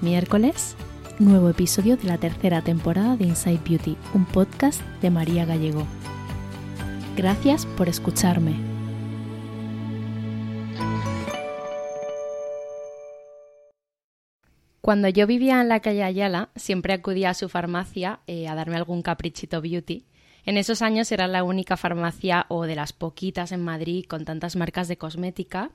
miércoles, nuevo episodio de la tercera temporada de Inside Beauty, un podcast de María Gallego. Gracias por escucharme. Cuando yo vivía en la calle Ayala, siempre acudía a su farmacia eh, a darme algún caprichito beauty. En esos años era la única farmacia o de las poquitas en Madrid con tantas marcas de cosmética.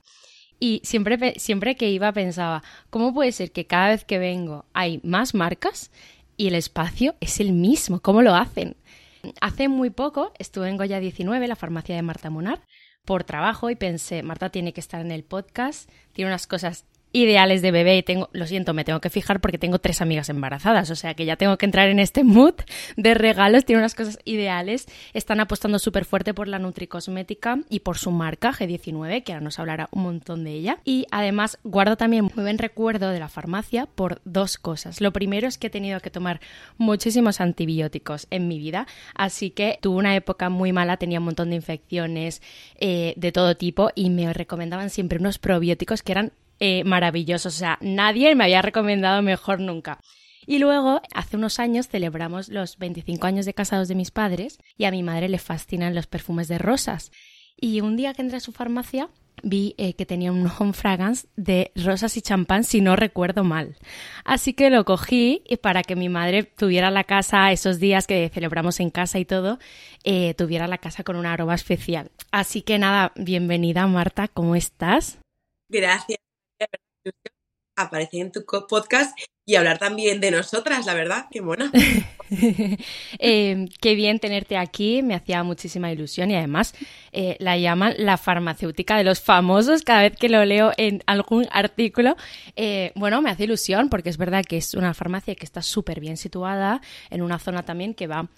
Y siempre, siempre que iba pensaba, ¿cómo puede ser que cada vez que vengo hay más marcas y el espacio es el mismo? ¿Cómo lo hacen? Hace muy poco estuve en Goya 19, la farmacia de Marta Munar, por trabajo y pensé, Marta tiene que estar en el podcast, tiene unas cosas ideales de bebé y tengo, lo siento, me tengo que fijar porque tengo tres amigas embarazadas, o sea que ya tengo que entrar en este mood de regalos, tiene unas cosas ideales, están apostando súper fuerte por la nutricosmética y por su marca G19, que ahora nos hablará un montón de ella, y además guardo también muy buen recuerdo de la farmacia por dos cosas. Lo primero es que he tenido que tomar muchísimos antibióticos en mi vida, así que tuve una época muy mala, tenía un montón de infecciones eh, de todo tipo y me recomendaban siempre unos probióticos que eran eh, maravillosos. O sea, nadie me había recomendado mejor nunca. Y luego, hace unos años, celebramos los 25 años de casados de mis padres y a mi madre le fascinan los perfumes de rosas. Y un día que entré a su farmacia, vi eh, que tenía un home fragrance de rosas y champán, si no recuerdo mal. Así que lo cogí y para que mi madre tuviera la casa esos días que celebramos en casa y todo, eh, tuviera la casa con un aroma especial. Así que nada, bienvenida Marta, ¿cómo estás? Gracias aparecer en tu podcast y hablar también de nosotras, la verdad, qué mona. Eh, qué bien tenerte aquí, me hacía muchísima ilusión y además eh, la llaman la farmacéutica de los famosos cada vez que lo leo en algún artículo. Eh, bueno, me hace ilusión porque es verdad que es una farmacia que está súper bien situada en una zona también que va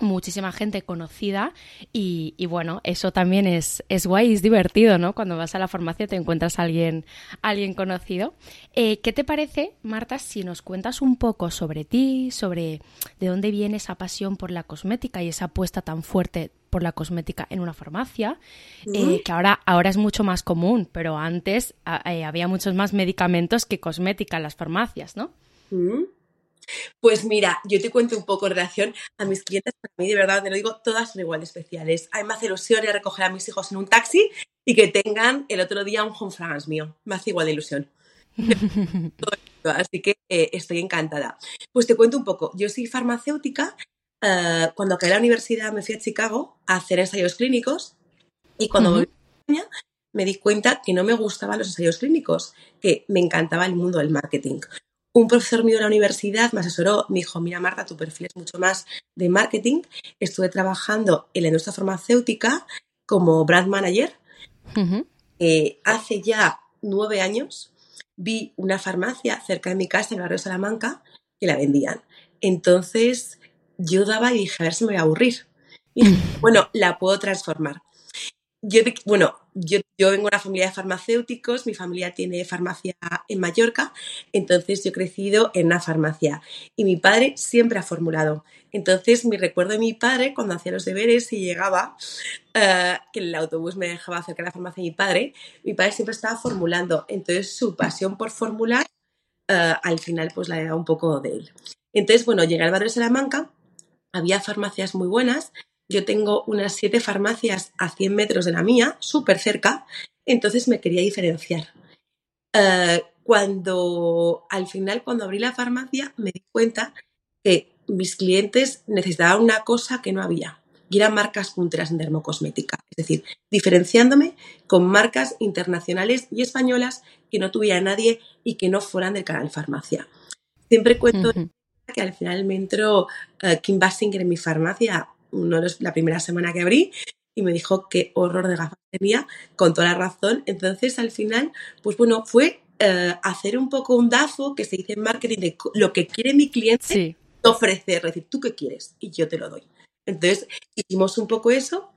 muchísima gente conocida y, bueno, eso también es, es guay, es divertido, ¿no? Cuando vas a la farmacia te encuentras a alguien, alguien conocido. Eh, ¿Qué te parece, Marta, si nos cuentas un poco sobre ti, sobre de dónde viene esa pasión por la cosmética y esa apuesta tan fuerte por la cosmética en una farmacia, eh, que ahora, ahora es mucho más común, pero antes eh, había muchos más medicamentos que cosmética en las farmacias, ¿no? Pues mira, yo te cuento un poco en relación a mis clientes, para mí de verdad, te lo digo, todas son igual de especiales. A mí me hace ilusión ir a recoger a mis hijos en un taxi y que tengan el otro día un home fragrance mío. Me hace igual de ilusión. Así que eh, estoy encantada. Pues te cuento un poco. Yo soy farmacéutica. Eh, cuando acabé la universidad me fui a Chicago a hacer ensayos clínicos y cuando volví a España me di cuenta que no me gustaban los ensayos clínicos, que me encantaba el mundo del marketing un profesor mío de la universidad me asesoró, me dijo, mira Marta, tu perfil es mucho más de marketing. Estuve trabajando en la industria farmacéutica como brand manager. Eh, hace ya nueve años vi una farmacia cerca de mi casa, en el barrio de Salamanca, que la vendían. Entonces yo daba y dije, a ver si me voy a aburrir. Y bueno, la puedo transformar yo, bueno, yo, yo, vengo de una familia de farmacéuticos, mi familia tiene farmacia en Mallorca, entonces yo he crecido en una farmacia y mi padre siempre ha formulado. Entonces mi recuerdo de mi padre cuando hacía los deberes y llegaba, eh, que el autobús me dejaba cerca de la farmacia de mi padre, mi padre siempre estaba formulando. Entonces su pasión por formular eh, al final pues la era un poco de él. Entonces, bueno, llegué al barrio de Salamanca, había farmacias muy buenas yo tengo unas siete farmacias a 100 metros de la mía, súper cerca, entonces me quería diferenciar. Eh, cuando al final, cuando abrí la farmacia, me di cuenta que mis clientes necesitaban una cosa que no había, y eran marcas punteras en dermocosmética. Es decir, diferenciándome con marcas internacionales y españolas que no tuviera nadie y que no fueran del canal farmacia. Siempre cuento que al final me entró eh, Kim Basinger en mi farmacia la primera semana que abrí y me dijo qué horror de gafas tenía, con toda la razón. Entonces, al final, pues bueno, fue eh, hacer un poco un DAFO, que se dice en marketing, de lo que quiere mi cliente ofrecer, decir, ¿tú qué quieres? Y yo te lo doy. Entonces, hicimos un poco eso.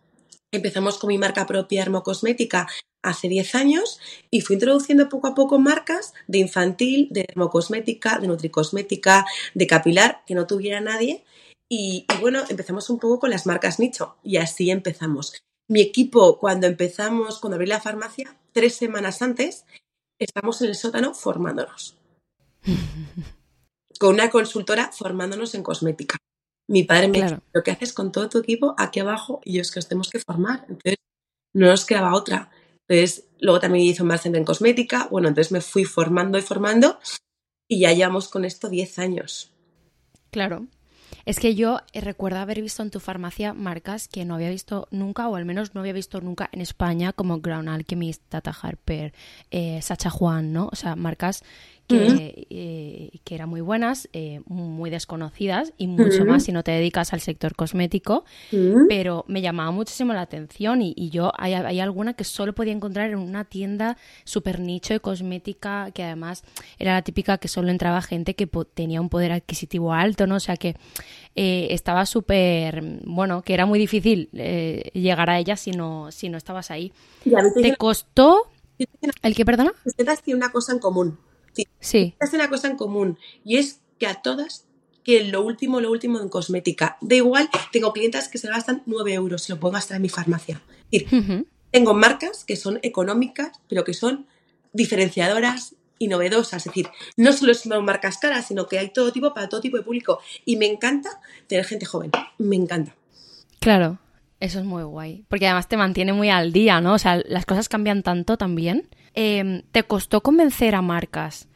Empezamos con mi marca propia Hermocosmética hace 10 años y fui introduciendo poco a poco marcas de infantil, de hermocosmética, de nutricosmética, de capilar, que no tuviera nadie y, bueno, empezamos un poco con las marcas nicho y así empezamos. Mi equipo, cuando empezamos, cuando abrí la farmacia, tres semanas antes, estamos en el sótano formándonos. con una consultora formándonos en cosmética. Mi padre me dijo, lo que haces con todo tu equipo aquí abajo y yo es que os tenemos que formar. Entonces, no nos quedaba otra. Entonces, luego también hice un máster en cosmética. Bueno, entonces me fui formando y formando y ya llevamos con esto 10 años. Claro. Es que yo eh, recuerdo haber visto en tu farmacia marcas que no había visto nunca, o al menos no había visto nunca en España, como Ground Alchemist, Tata Harper, eh, Sacha Juan, ¿no? O sea, marcas eh, que, eran muy buenas, eh, muy desconocidas y mucho más si no te dedicas al sector cosmético, pero me llamaba muchísimo la atención y, yo hay, alguna que solo podía encontrar en una tienda súper nicho de cosmética que además era la típica que solo entraba gente que tenía un poder adquisitivo alto, ¿no? O sea que eh, estaba súper, bueno, que era muy difícil llegar a ella si no, si no estabas ahí. ¿Te costó? ¿El que perdona? Ustedes tienen una cosa en común Sí. Es una cosa en común y es que a todas que lo último, lo último en cosmética. Da igual, tengo clientas que se gastan 9 euros y lo puedo gastar en mi farmacia. Tengo marcas que son económicas, pero que son diferenciadoras y novedosas. Es decir, no solo son marcas caras, sino que hay todo tipo para todo tipo de público. Y me encanta tener gente joven. Me encanta. Claro, eso es muy guay. Porque además te mantiene muy al día, ¿no? O sea, las cosas cambian tanto también Em, ¿Te costó convencer a marcas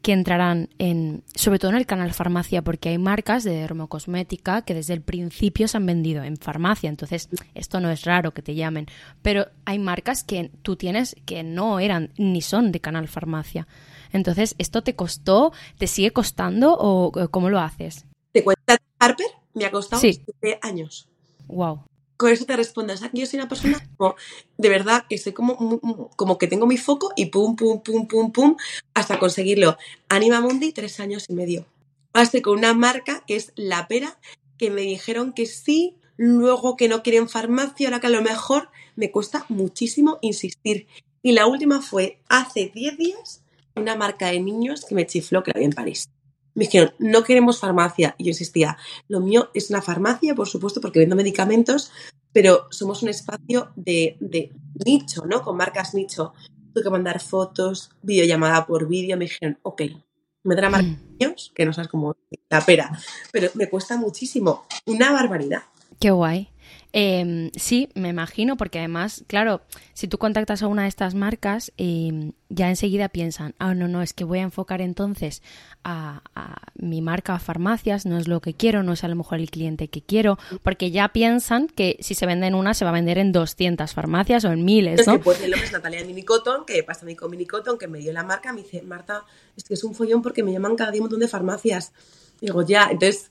que entrarán en, sobre todo en el canal farmacia, porque hay marcas de dermocosmética que desde el principio se han vendido en farmacia, entonces esto no es raro que te llamen, pero hay marcas que tú tienes que no eran ni son de canal farmacia. Entonces, ¿esto te costó, te sigue costando o cómo lo haces? ¿Te cuenta Harper? me ha costado Sí. siete años. Wow. Con eso te sea, que yo soy una persona como, de verdad, que soy como, como que tengo mi foco y pum, pum, pum, pum, pum, hasta conseguirlo. Anima Mundi, tres años y medio. Ahora estoy con una marca que es La Pera, que me dijeron que sí, luego que no quieren farmacia, ahora que a lo mejor me cuesta muchísimo insistir. Y la última fue hace 10 días, una marca de niños que me chifló que la vi en París. Me dijeron, no queremos farmacia. Y yo insistía, lo mío es una farmacia, por supuesto, porque vendo medicamentos, pero somos un espacio de, de nicho, ¿no? Con marcas nicho. Tuve que mandar fotos, videollamada por vídeo. Me dijeron, ok, me dan a marca de niños, que no sabes cómo la pera, pero me cuesta muchísimo. Una barbaridad. Qué guay. Eh, sí, me imagino, porque además, claro, si tú contactas a una de estas marcas, eh, ya enseguida piensan, ah, no, no, es que voy a enfocar entonces a, a mi marca a farmacias, no es lo que quiero, no es a lo mejor el cliente que quiero, porque ya piensan que si se vende en una, se va a vender en 200 farmacias o en miles, Es ¿no? que pues el nombre es Natalia Minicotton, que pasa a mí con Minicotton, que me dio la marca, me dice, Marta, es que es un follón porque me llaman cada día un montón de farmacias. Digo, ya, entonces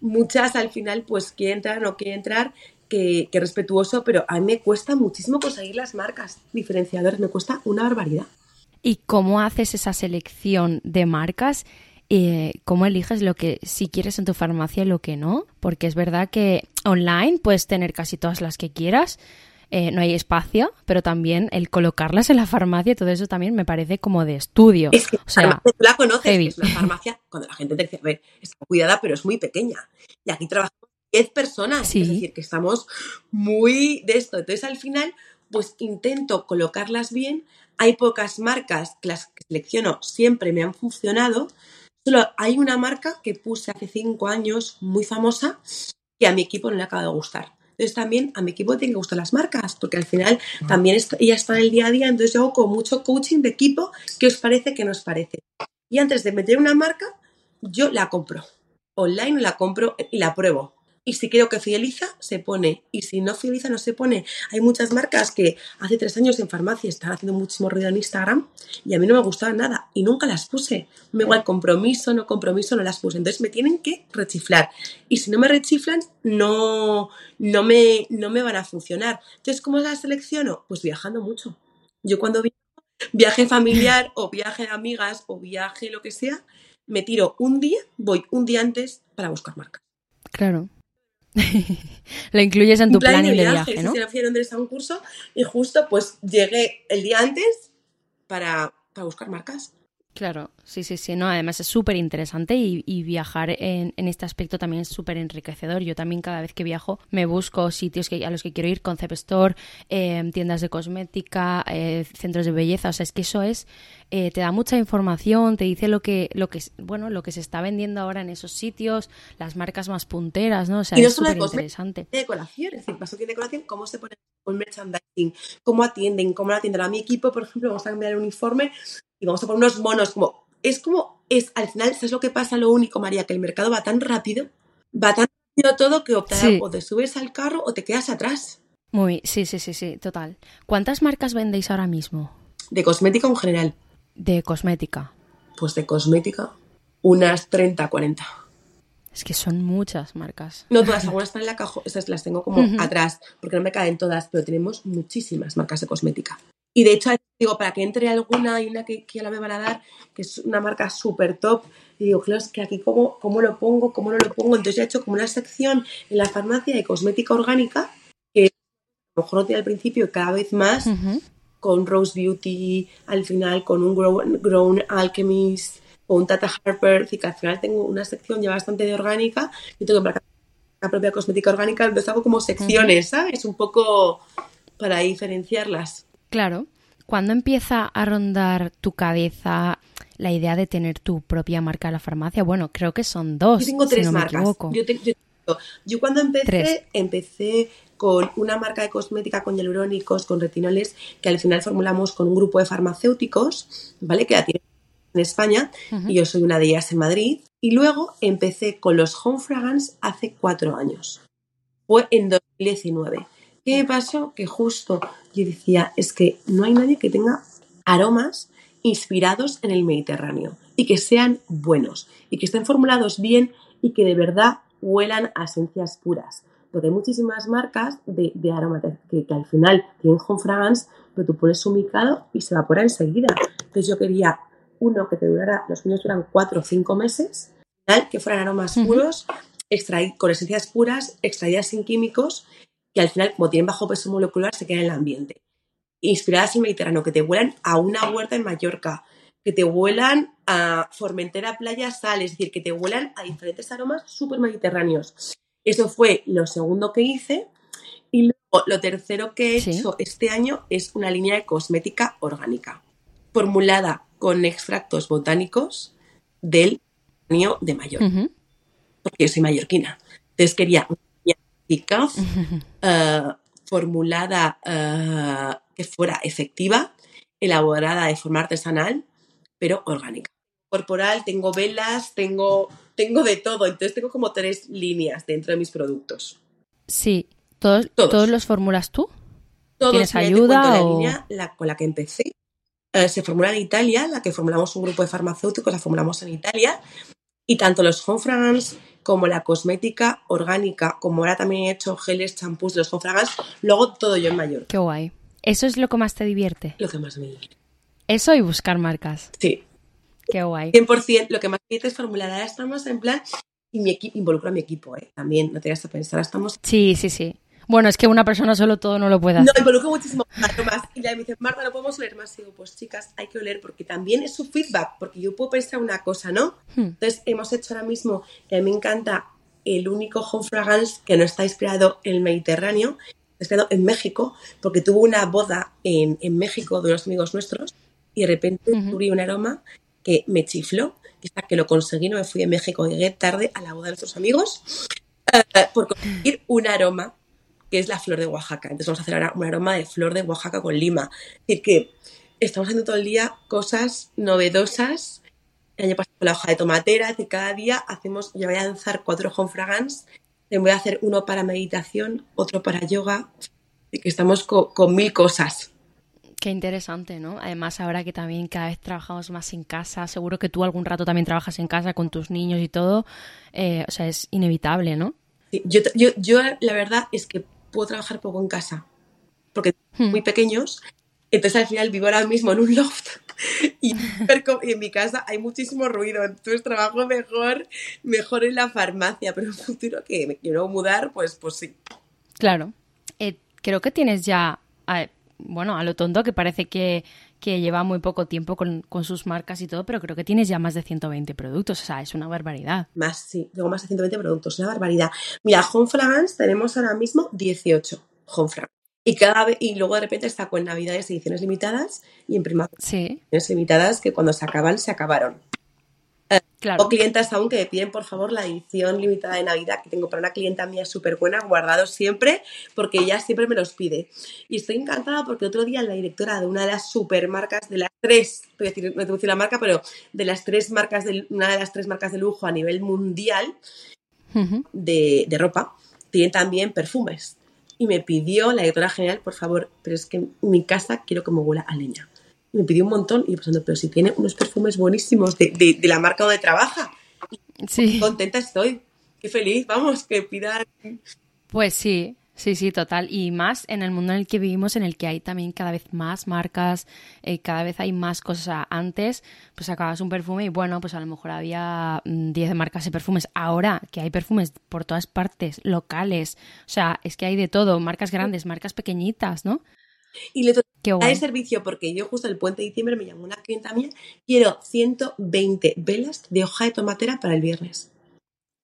muchas al final pues quieren entrar, no quieren entrar, que, que respetuoso, pero a mí me cuesta muchísimo conseguir las marcas diferenciadores, me cuesta una barbaridad. ¿Y cómo haces esa selección de marcas? Eh, ¿Cómo eliges lo que si quieres en tu farmacia y lo que no? Porque es verdad que online puedes tener casi todas las que quieras, eh, no hay espacio, pero también el colocarlas en la farmacia, todo eso también me parece como de estudio. Es que o sea, tú la conoces, es una farmacia, cuando la gente te dice, a ver, está cuidada, pero es muy pequeña. Y aquí trabajamos 10 personas, Sí. es decir, que estamos muy de esto. Entonces, al final, pues intento colocarlas bien. Hay pocas marcas que las que selecciono siempre me han funcionado. Solo hay una marca que puse hace 5 años, muy famosa, que a mi equipo no le acaba de gustar. Entonces también a mi equipo tienen que gustar las marcas, porque al final también est- ella está en el día a día, entonces yo hago con mucho coaching de equipo, qué os parece, qué nos parece. Y antes de meter una marca, yo la compro. Online la compro y la pruebo. Y si creo que fideliza, se pone. Y si no fideliza, no se pone. Hay muchas marcas que hace tres años en farmacia están haciendo muchísimo ruido en Instagram y a mí no me gustaban nada y nunca las puse. Me igual compromiso, no compromiso, no las puse. Entonces me tienen que rechiflar. Y si no me rechiflan, no, no, me, no me van a funcionar. Entonces, ¿cómo las selecciono? Pues viajando mucho. Yo cuando viajo, viaje familiar o viaje de amigas o viaje lo que sea, me tiro un día, voy un día antes para buscar marcas. claro. lo incluyes en tu plan planning de viaje, ¿no? sí, fui a Londres a un curso y justo pues llegué el día antes para, para buscar marcas. Claro, sí, sí, sí, no, además es súper interesante y, y viajar en, en este aspecto también es súper enriquecedor. Yo también cada vez que viajo me busco sitios que, a los que quiero ir, concept store, eh, tiendas de cosmética, eh, centros de belleza, o sea, es que eso es, eh, te da mucha información, te dice lo que, lo que, bueno, lo que se está vendiendo ahora en esos sitios, las marcas más punteras, ¿no? O sea, Y no es súper interesante. de decoración, es decir, paso que decoración, cómo se pone con merchandising, cómo atienden, cómo lo atienden a mi equipo, por ejemplo, vamos a cambiar el uniforme y vamos a poner unos monos, como, es como, es, al final, ¿sabes lo que pasa? Lo único, María, que el mercado va tan rápido, va tan rápido todo que optará Sí. o te subes al carro o te quedas atrás. Muy, sí, sí, sí, sí, total. ¿Cuántas marcas vendéis ahora mismo De cosmética en general, de cosmética? pues de cosmética, unas 30, 40. Es que son muchas marcas. No todas, algunas están en la caja, esas las tengo como atrás, porque no me caen todas, pero tenemos muchísimas marcas de cosmética. Y de hecho, digo, para que entre alguna, hay una que, que ya la me van a dar, que es una marca súper top, y digo, claro, es que aquí cómo, cómo lo pongo, cómo no lo pongo. Entonces ya he hecho como una sección en la farmacia de cosmética orgánica, que a lo mejor no tiene al principio y cada vez más, con Rose Beauty, al final con un Grown, Grown Alchemist, con Tata Harper, así que al final tengo una sección ya bastante de orgánica, y tengo que para la propia cosmética orgánica, entonces hago como secciones, ¿sabes? Un poco para diferenciarlas. Claro. ¿Cuándo empieza a rondar tu cabeza la idea de tener tu propia marca de la farmacia? Bueno, creo que son dos, Yo tengo si tres me marcas. equivoco. Yo, te- yo- yo cuando empecé, Tres. empecé con una marca de cosmética con hialurónicos, con retinoles, que al final formulamos con un grupo de farmacéuticos, ¿vale? Que la tienen en España, y yo soy una de ellas en Madrid. Y luego empecé con los Home Fragrance hace cuatro años. Fue en 2019. ¿Qué pasó? Que justo yo decía, es que no hay nadie que tenga aromas inspirados en el Mediterráneo y que sean buenos y que estén formulados bien y que de verdad huelan a esencias puras. Porque hay muchísimas marcas de, de aromas que, que, al final tienen home fragrance, pero tú pones un micado y se evapora enseguida. Entonces yo quería uno que te durara, los míos duran cuatro o cinco meses, que fueran aromas puros, con esencias puras, extraídas sin químicos, que al final, como tienen bajo peso molecular, se quedan en el ambiente. Inspiradas en Mediterráneo, que te vuelan a una huerta en Mallorca, que te vuelan a Formentera Playa Sal, es decir, que te vuelan a diferentes aromas súper mediterráneos. Eso fue lo segundo que hice. Y luego lo tercero que he hecho este año es una línea de cosmética orgánica, formulada con extractos botánicos del de Mallorca. Porque yo soy mallorquina. Entonces quería uh, formulada uh, que fuera efectiva, elaborada de forma artesanal, pero orgánica. Corporal, tengo velas, tengo, tengo de todo. Entonces tengo como tres líneas dentro de mis productos. Sí. ¿Todos, todos. los formulas tú? Todos. ¿Tienes ayuda? La línea la, con la que empecé eh, se formula en Italia, la que formulamos un grupo de farmacéuticos, la formulamos en Italia. Y tanto los home fragrance como la cosmética orgánica, como ahora también he hecho geles, champús, los fragrance, luego todo yo en mayor. Qué guay. ¿Eso es lo que más te divierte? Lo que más me divierte. Eso y buscar marcas. Sí. Qué guay. 100%. Lo que más me divierte es formular. Ahora estamos en plan. Y mi equipo involucra a mi equipo, ¿eh? También, no te vayas a pensar. Estamos. Sí, sí, sí. Bueno, es que una persona solo todo no lo puede hacer. No, involucro muchísimo más. Y me dicen, Marta, no podemos oler más. Y digo, pues chicas, hay que oler porque también es su feedback. Porque yo puedo pensar una cosa, ¿no? Hmm. Entonces, hemos hecho ahora mismo, que a mí me encanta, el único home fragrance que no está inspirado en el Mediterráneo, está inspirado en México, porque tuvo una boda en, en México de unos amigos nuestros y de repente descubrí un aroma que me chifló. Hasta que lo conseguí, no me fui de México, llegué tarde a la boda de nuestros amigos uh, por conseguir un aroma que es la flor de Oaxaca. Entonces vamos a hacer ahora un aroma de flor de Oaxaca con lima. Es decir, que estamos haciendo todo el día cosas novedosas. El año pasado la hoja de tomatera, decir, cada día hacemos, yo voy a lanzar cuatro home voy a hacer uno para meditación, otro para yoga, y que estamos con, con mil cosas. Qué interesante, ¿no? Además, ahora que también cada vez trabajamos más en casa, seguro que tú algún rato también trabajas en casa con tus niños y todo, eh, o sea, es inevitable, ¿no? Sí, yo, yo, yo, la verdad es que puedo trabajar poco en casa, porque son muy pequeños, entonces al final vivo ahora mismo en un loft y, en mi casa hay muchísimo ruido, entonces trabajo mejor, mejor en la farmacia, pero en un futuro que me quiero mudar, pues, pues sí. Claro. Eh, creo que tienes ya, bueno, a lo tonto que parece que, que lleva muy poco tiempo con, con, sus marcas y todo, pero creo que tienes ya más de 120 productos, o sea, es una barbaridad. Más, sí, tengo más de 120 productos, una barbaridad. Mira, Home Fragrance tenemos ahora mismo 18 Home Fragrance. Y, cada vez, y luego de repente está con Navidades ediciones limitadas y en primavera sí. ediciones limitadas que cuando se acaban, se acabaron. Claro. O clientas aún que me piden, por favor, la edición limitada de Navidad que tengo para una clienta mía súper buena, guardados siempre, porque ella siempre me los pide. Y estoy encantada porque otro día la directora de una de las supermarcas, de las tres, voy a decir, no te voy a decir la marca, pero de las tres marcas, de, una de las tres marcas de lujo a nivel mundial uh -huh. de, de ropa, tienen también perfumes. Y me pidió la directora general, por favor, pero es que en mi casa quiero que me huela a leña me pidió un montón y yo pensando, pero si tiene unos perfumes buenísimos de, de, de la marca donde trabaja. Sí. Contenta estoy. Qué feliz, vamos, que pidan. Pues sí, sí, sí, total. Y más en el mundo en el que vivimos, en el que hay también cada vez más marcas, eh, cada vez hay más cosas. Antes, pues sacabas un perfume y bueno, pues a lo mejor había 10 marcas de perfumes. Ahora que hay perfumes por todas partes, locales, o sea, es que hay de todo, marcas grandes, marcas pequeñitas, ¿no? Y le da el servicio porque yo justo el puente de diciembre me llamó una clienta mía, quiero 120 velas de hoja de tomatera para el viernes.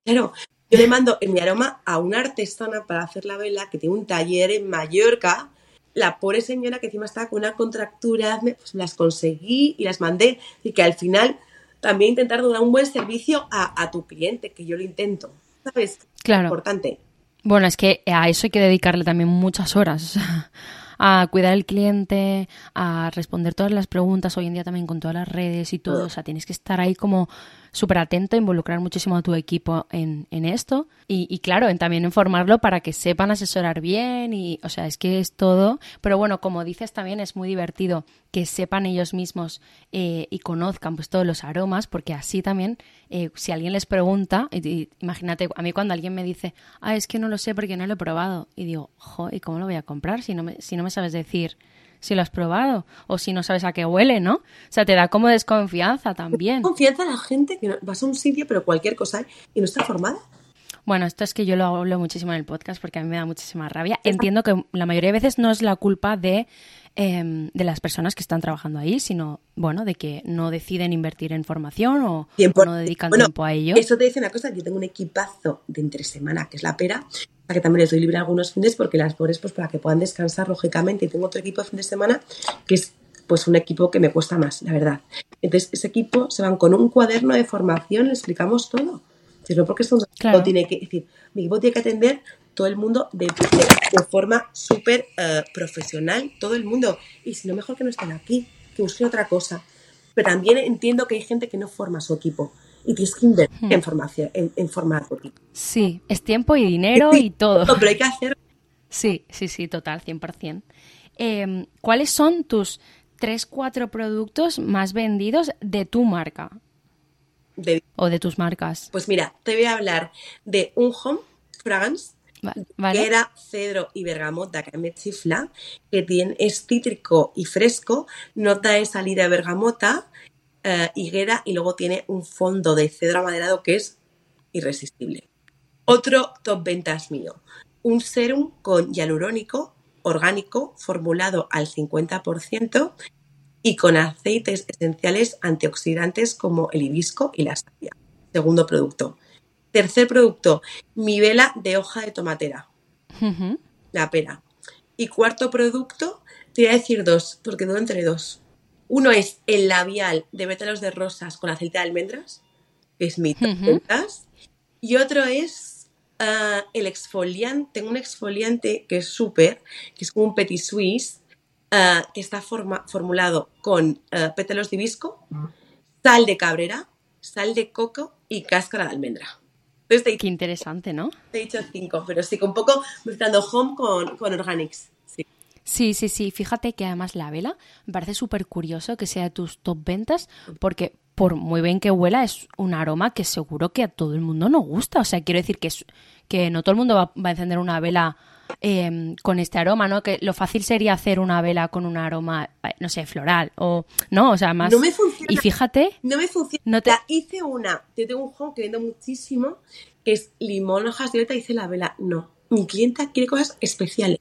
Claro, yo le mando en mi aroma a una artesana para hacer la vela que tiene un taller en Mallorca. La pobre señora que encima estaba con una contractura, pues las conseguí y las mandé. Y que al final también intentar dar un buen servicio a, a tu cliente, que yo lo intento. ¿Sabes? Claro. Importante. Bueno, es que a eso hay que dedicarle también muchas horas. A cuidar al cliente, a responder todas las preguntas, hoy en día también con todas las redes y todo, o sea, tienes que estar ahí como súper atento, involucrar muchísimo a tu equipo en, en esto y, y, claro, en también informarlo para que sepan asesorar bien y, o sea, es que es todo, pero bueno, como dices también es muy divertido que sepan ellos mismos eh, y conozcan pues todos los aromas, porque así también, eh, si alguien les pregunta, imagínate, a mí cuando alguien me dice, ah, es que no lo sé porque no lo he probado, y digo, jo, ¿y cómo lo voy a comprar si no me, si no me sabes decir si lo has probado o si no sabes a qué huele, ¿no? O sea, te da como desconfianza también. Confianza a la gente que vas a un sitio, pero cualquier cosa, y no está formada. Bueno, esto es que yo lo hablo muchísimo en el podcast porque a mí me da muchísima rabia. Entiendo que la mayoría de veces no es la culpa de, em, de las personas que están trabajando ahí, sino, bueno, de que no deciden invertir en formación o, no dedican tiempo a ello. Eso te dice una cosa, yo tengo un equipazo de entre semana, que es la pera, que también les doy libre algunos fines porque las pobres, pues para que puedan descansar lógicamente. Y tengo otro equipo de fin de semana que es pues un equipo que me cuesta más, la verdad. Entonces, ese equipo se van con un cuaderno de formación, le explicamos todo sino porque esto tiene que decir, mi equipo tiene que atender todo el mundo de, forma súper eh, profesional, todo el mundo. Y si no, mejor que no estén aquí, que busquen otra cosa. Pero también entiendo que hay gente que no forma su equipo y tienes que invertir hmm. en formación, en, equipo. Sí, es tiempo y dinero y todo. Pero hay que hacer. Sí, sí, sí, total, 100%. Eh, ¿Cuáles son tus tres, cuatro productos más vendidos de tu marca? o de tus marcas. Pues mira, te voy a hablar de un home fragrance que era cedro y bergamota que me chifla, que tiene, es cítrico y fresco, nota de salida de bergamota, eh, higuera y luego tiene un fondo de cedro amaderado que es irresistible. Otro top ventas mío, un serum con hialurónico orgánico formulado al 50% y con aceites esenciales antioxidantes como el hibisco y la savia. Segundo producto. Tercer producto, mi vela de hoja de tomatera. La pera. Y cuarto producto, te voy a decir dos, porque dudo entre dos. Uno es el labial de pétalos de rosas con aceite de almendras, que es mi uh Y otro es ah, el exfoliante. Tengo un exfoliante que es súper, que es como un petit suisse, eh, que está formulado con uh, pétalos de hibisco, sal de cabrera, sal de coco y cáscara de almendra. Qué interesante, ¿no? Te he dicho cinco, pero sí, un poco mezclando home con, con organics. Sí. Sí, sí. Fíjate que además la vela me parece súper curioso que sea de tus top ventas porque por muy bien que huela es un aroma que seguro que a todo el mundo no gusta. O sea, quiero decir que, que no todo el mundo va, va a encender una vela Em, con este aroma, ¿no? Que lo fácil sería hacer una vela con un aroma, no sé, floral o, ¿no? O sea, más... No me funciona. Y fíjate... No me funciona. No te... hice una, yo tengo un juego que vendo muchísimo, que es limón, hojas de violeta, hice la vela. No, mi clienta quiere cosas especiales.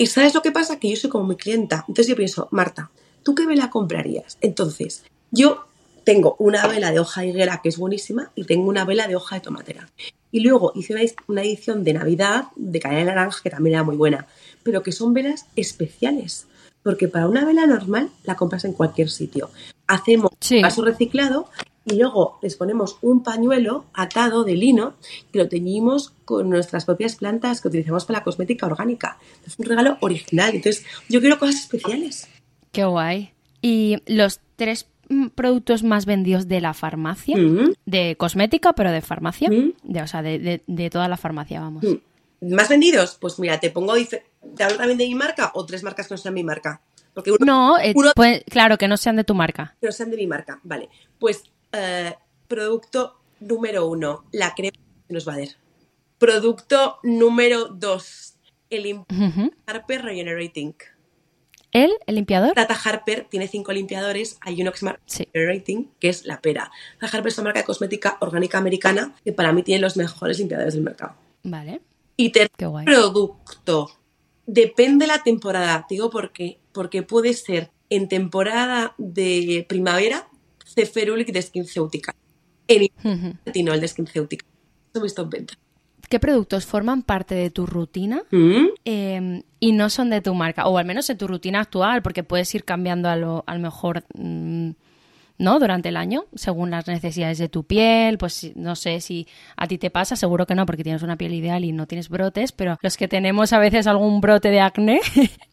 ¿Y sabes lo que pasa? Que yo soy como mi clienta. Entonces yo pienso, Marta, ¿tú qué vela comprarías? Entonces, yo tengo una vela de hoja de higuera que es buenísima y tengo una vela de hoja de tomatera. Y luego hice una, edición de Navidad de canela de naranja que también era muy buena, pero que son velas especiales. Porque para una vela normal la compras en cualquier sitio. Hacemos un vaso reciclado y luego les ponemos un pañuelo atado de lino que lo teñimos con nuestras propias plantas que utilizamos para la cosmética orgánica. Es un regalo original. Entonces, yo quiero cosas especiales. Qué guay. Y los tres Mm, productos más vendidos de la farmacia, mm. de cosmética, pero de farmacia, mm. de, o sea, de, toda la farmacia, vamos. ¿Más vendidos? Pues mira, te pongo, ¿te hablo también de mi marca o tres marcas que no sean mi marca? Porque no, eh, claro, que no sean de tu marca. Que no sean de mi marca, vale. Pues eh, producto número uno, la crema de nos va a dar. Producto número dos, el Harper Regenerating. ¿El, el limpiador? Tata Harper tiene cinco limpiadores. Hay uno que se llama Rating, que es la pera. Tata Harper es una marca de cosmética orgánica americana que para mí tiene los mejores limpiadores del mercado. Vale. Y tercer producto. Depende de la temporada. digo por qué. Porque puede ser en temporada de primavera, Ceferulic de SkinCeutica. En invierno, el de SkinCeutica. Son mis top ventas qué productos forman parte de tu rutina mm. em, y no son de tu marca, o al menos en tu rutina actual, porque puedes ir cambiando a lo, mejor, mm, ¿no? Durante el año, según las necesidades de tu piel, pues no sé si a ti te pasa, seguro que no, porque tienes una piel ideal y no tienes brotes, pero los que tenemos a veces algún brote de acné.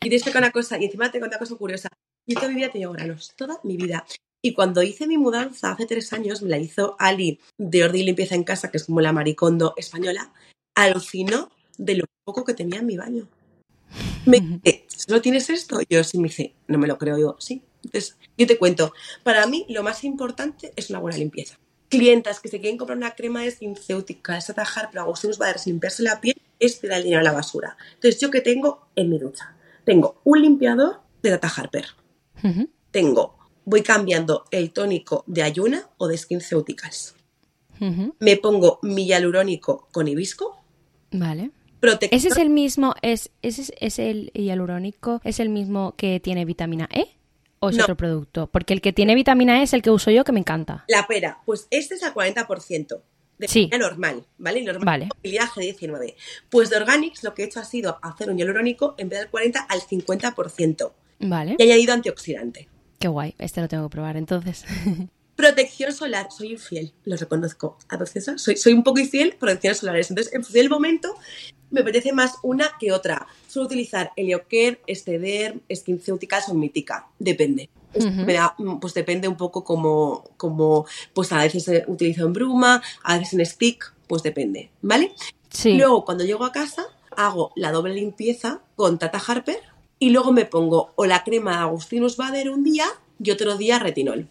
Y te con una cosa, y encima te cuento una cosa curiosa. Yo toda mi vida tengo granos, toda mi vida. Y cuando hice mi mudanza hace tres años, me la hizo Ali de Ordi Limpieza en Casa, que es como la maricondo española, alucinó de lo poco que tenía en mi baño. Me dice, ¿solo tienes esto? Yo sí me dice, no me lo creo yo, sí. Entonces, yo te cuento, para mí lo más importante es una buena limpieza. Clientas que se quieren comprar una crema de skincéutica, es atajar, pero Agustín va a limpiarse la piel, es tirar el dinero a la basura. Entonces, ¿yo qué tengo en mi ducha? Tengo un limpiador de Tata Harper. Tengo, voy cambiando el tónico de Ayuna o de SkinCeuticals. Ujú. Me pongo mi hialurónico con hibisco. Vale. Protector. ¿Ese es el mismo, es, ese es, el hialurónico, es el mismo que tiene vitamina E? ¿O es No. otro producto? Porque el que tiene vitamina E es el que uso yo que me encanta. La pera, pues este es al 40%. De Sí. normal, ¿vale? Normal, Vale. movilidad G19. Pues de Organics lo que he hecho ha sido hacer un hialurónico en vez del 40 al 50%. Vale. Y he añadido antioxidante. Qué guay. Este lo tengo que probar entonces. Protección solar, soy infiel, lo reconozco. A veces soy, soy un poco infiel, protecciones solares. Entonces, en función del momento, me apetece más una que otra. Suelo utilizar Helioker, Esteder, SkinCeuticals o Mítica, depende. Me da- pues depende un poco como, como, pues a veces eh, utilizo en bruma, a veces en stick, pues depende, ¿vale? Sí. Luego, cuando llego a casa, hago la doble limpieza con Tata Harper y luego me pongo o la crema de Agustinus Bader un día y otro día retinol.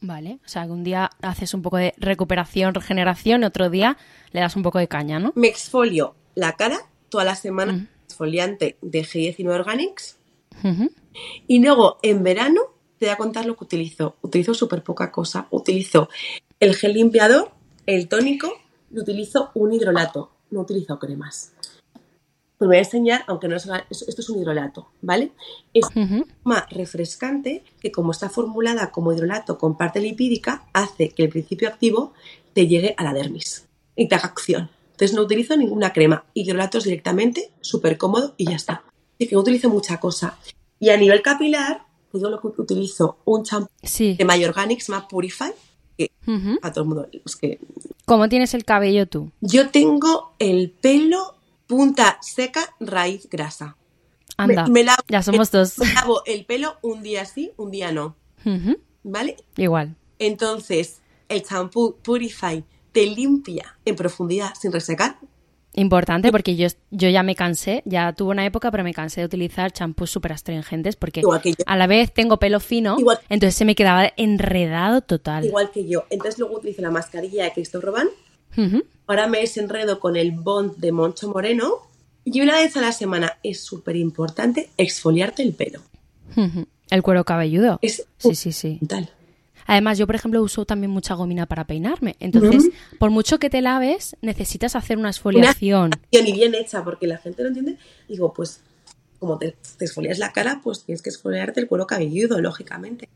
Vale. O sea, que un día haces un poco de recuperación, regeneración, y otro día le das un poco de caña, ¿no? Me exfolio la cara toda la semana, Mm. exfoliante de G19 Organics. Y luego en verano te voy a contar lo que utilizo. Utilizo súper poca cosa. Utilizo el gel limpiador, el tónico y utilizo un hidrolato. No utilizo cremas. Me voy a enseñar, aunque no es, esto es un hidrolato, ¿vale? Es Ujú. más refrescante que como está formulada como hidrolato con parte lipídica, hace que el principio activo te llegue a la dermis y te haga acción. Entonces no utilizo ninguna crema, hidrolatos directamente, súper cómodo y ya está. Así que no utilizo mucha cosa. Y a nivel capilar, pues yo lo que utilizo un champú Sí. de My Organics más Purify, que a todo el mundo, es que ¿Cómo tienes el cabello tú? yo tengo el pelo punta seca, raíz grasa. Anda, me lavo- ya somos dos. Me lavo el pelo un día sí, un día no. ¿vale? Igual. Entonces, el champú Purify te limpia en profundidad sin resecar. Importante porque yo, yo ya me cansé, ya tuve una época, pero me cansé de utilizar champús súper astringentes porque a la vez tengo pelo fino, Igual- entonces se me quedaba enredado total. Igual que yo. Entonces luego utilizo la mascarilla de Cristo Robán. Ahora me desenredo con el Bond de Moncho Moreno. Y una vez a la semana es súper importante exfoliarte el pelo. El cuero cabelludo. Es Sí, sí, sí. Además, yo, por ejemplo, uso también mucha gomina para peinarme. Entonces, por mucho que te laves, necesitas hacer una exfoliación. Y ni bien hecha, porque la gente no entiende. Digo, pues, como te, te exfolias la cara, pues tienes que exfoliarte el cuero cabelludo, lógicamente.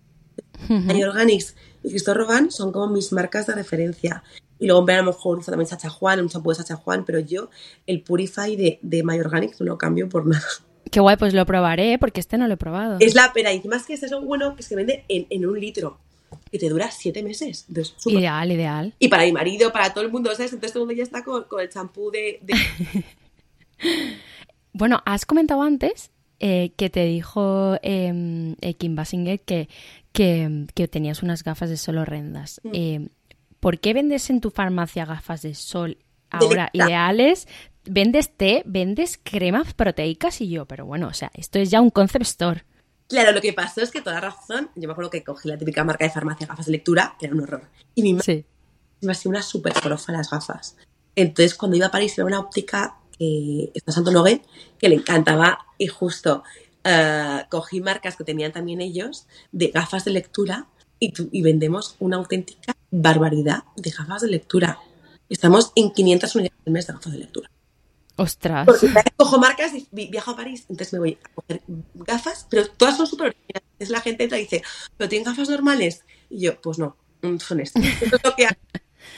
Ujú. My Organics y Cristo Robán son como mis marcas de referencia. Y luego verano a lo mejor uso también Sacha Juan, un champú de Sacha Juan, pero yo el Purify de, de My Organics no lo cambio por nada. Qué guay, pues lo probaré, porque este no lo he probado. Es la pena. Y es que este es lo bueno que se vende en, en un litro. Que te dura siete meses. Entonces, Ideal, ideal. Y para mi marido, para todo el mundo, ¿sabes? Entonces todo el mundo ya está con, con el champú de, de- Bueno, has comentado antes eh, que te dijo eh, eh, Kim Basinger que, que, que tenías unas gafas de sol horrendas. Mm. Eh, ¿Por qué vendes en tu farmacia gafas de sol ahora ideales? Vendes té, vendes cremas proteicas y yo, pero bueno, o sea, esto es ya un concept store. Claro, lo que pasó es que toda razón, yo me acuerdo que cogí la típica marca de farmacia gafas de lectura, que era un horror. Y mi madre Sí. me hacía una súper profa las gafas. Entonces, cuando iba a París, era una óptica que está Santo Nogué, que le encantaba y justo eh, cogí marcas que tenían también ellos de gafas de lectura y, tu- y vendemos una auténtica barbaridad de gafas de lectura. Estamos en 500 unidades al mes de gafas de lectura. Ostras. Porque cojo marcas y vi- viajo a París, entonces me voy a coger gafas, pero todas son súper originales. Entonces la gente y dice, ¿pero tienen gafas normales? Y yo, pues no, mm, son estas. Esto es lo que hago.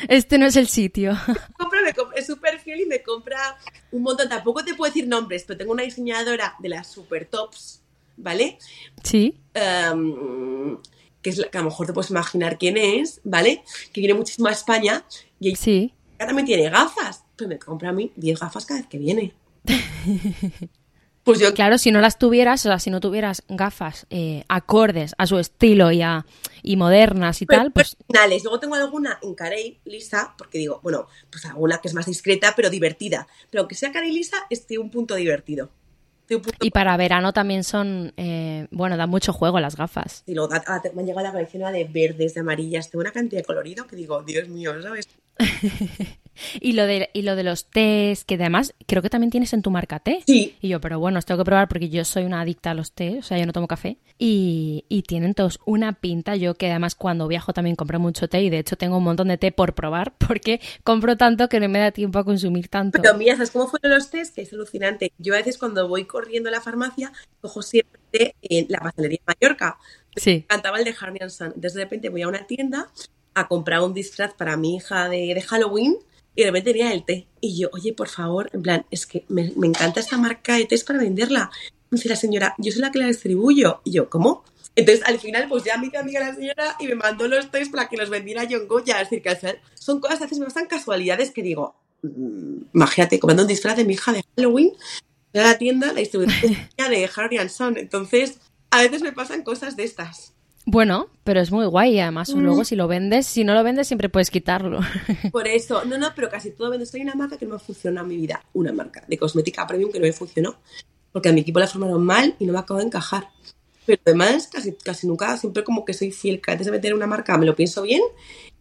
Este no es el sitio. compra, me compra- es súper fiel y me compra un montón. Tampoco te puedo decir nombres, pero tengo una diseñadora de las super tops, ¿vale? Sí. Em, que es la que a lo mejor te puedes imaginar quién es, ¿vale? Que viene muchísimo a España y ella Sí. también tiene gafas. Pues me compra a mí 10 gafas cada vez que viene. Pues yo Claro, si no las tuvieras, o sea, si no tuvieras gafas eh, acordes a su estilo y, a, y modernas y Pero tal, pues originales. Luego tengo alguna en carey lisa, porque digo, bueno, pues alguna que es más discreta, pero divertida. Pero aunque sea carey lisa, es un punto divertido. Y para verano también son, eh, bueno, dan mucho juego las gafas. Y luego me han llegado la colección de verdes, de amarillas, tengo una cantidad de colorido que digo, Dios mío, ¿sabes? y, lo de, y lo de los tés, que además creo que también tienes en tu marca té. Sí. Y yo, pero bueno, os tengo que probar porque yo soy una adicta a los tés, o sea, yo no tomo café. Y, y tienen todos una pinta. Yo que además cuando viajo también compro mucho té y de hecho tengo un montón de té por probar porque compro tanto que no me da tiempo a consumir tanto. Pero mira, ¿sabes cómo fueron los tés? Que es alucinante. Yo a veces cuando voy corriendo a la farmacia cojo siempre en la pastelería de Mallorca. Sí. Me encantaba el de Harney Sun. Entonces de repente voy a una tienda a comprar un disfraz para mi hija de, de Halloween y de repente tenía el té. Y yo, oye, por favor, en plan, es que me, me encanta esta marca de tés para venderla. Me dice la señora, yo soy la que la distribuyo. Y yo, ¿cómo? Entonces, al final, pues ya me hizo amiga la señora y me mandó los tés para que los vendiera yo en Goya. Es decir, que son cosas, a veces me pasan casualidades que digo, mmm, imagínate, comprando un disfraz de mi hija de Halloween, voy a la tienda, la distribución de Harry and Son. Entonces, a veces me pasan cosas de estas. Bueno, pero es muy guay y además mm. luego si lo vendes, si no lo vendes siempre puedes quitarlo. Por eso, no, no, pero casi todo vendo. Estoy en una marca que no me funcionó en mi vida, una marca de cosmética premium que no me funcionó, porque a mi equipo la formaron mal y no me acabo de encajar. Pero además, casi, casi nunca, siempre como que soy fiel, que antes de meter una marca me lo pienso bien